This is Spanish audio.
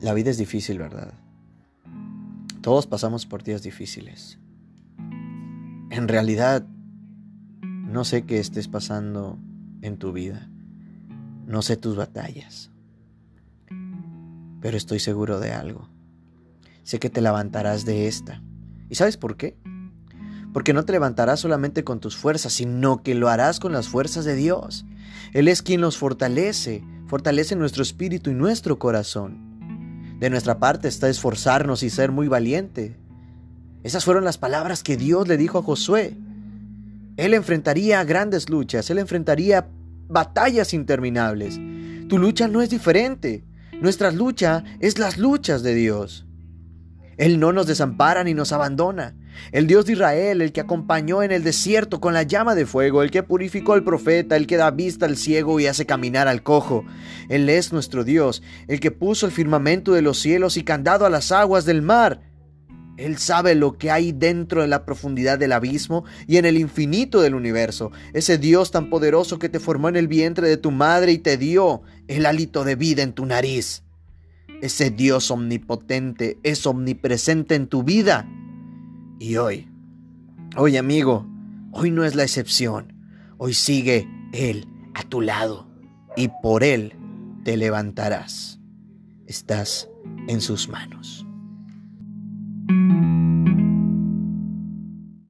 La vida es difícil, ¿verdad? Todos pasamos por días difíciles. En realidad, no sé qué estés pasando en tu vida. No sé tus batallas. Pero estoy seguro de algo. Sé que te levantarás de esta. ¿Y sabes por qué? Porque no te levantarás solamente con tus fuerzas, sino que lo harás con las fuerzas de Dios. Él es quien nos fortalece, fortalece nuestro espíritu y nuestro corazón. De nuestra parte está esforzarnos y ser muy valiente. Esas fueron las palabras que Dios le dijo a Josué. Él enfrentaría grandes luchas, él enfrentaría batallas interminables. Tu lucha no es diferente. Nuestra lucha es las luchas de Dios. Él no nos desampara ni nos abandona. El Dios de Israel, el que acompañó en el desierto con la llama de fuego, el que purificó al profeta, el que da vista al ciego y hace caminar al cojo. Él es nuestro Dios, el que puso el firmamento de los cielos y candado a las aguas del mar. Él sabe lo que hay dentro de la profundidad del abismo y en el infinito del universo. Ese Dios tan poderoso que te formó en el vientre de tu madre y te dio el hálito de vida en tu nariz. Ese Dios omnipotente es omnipresente en tu vida. Y hoy, hoy amigo, hoy no es la excepción. Hoy sigue Él a tu lado y por Él te levantarás. Estás en sus manos.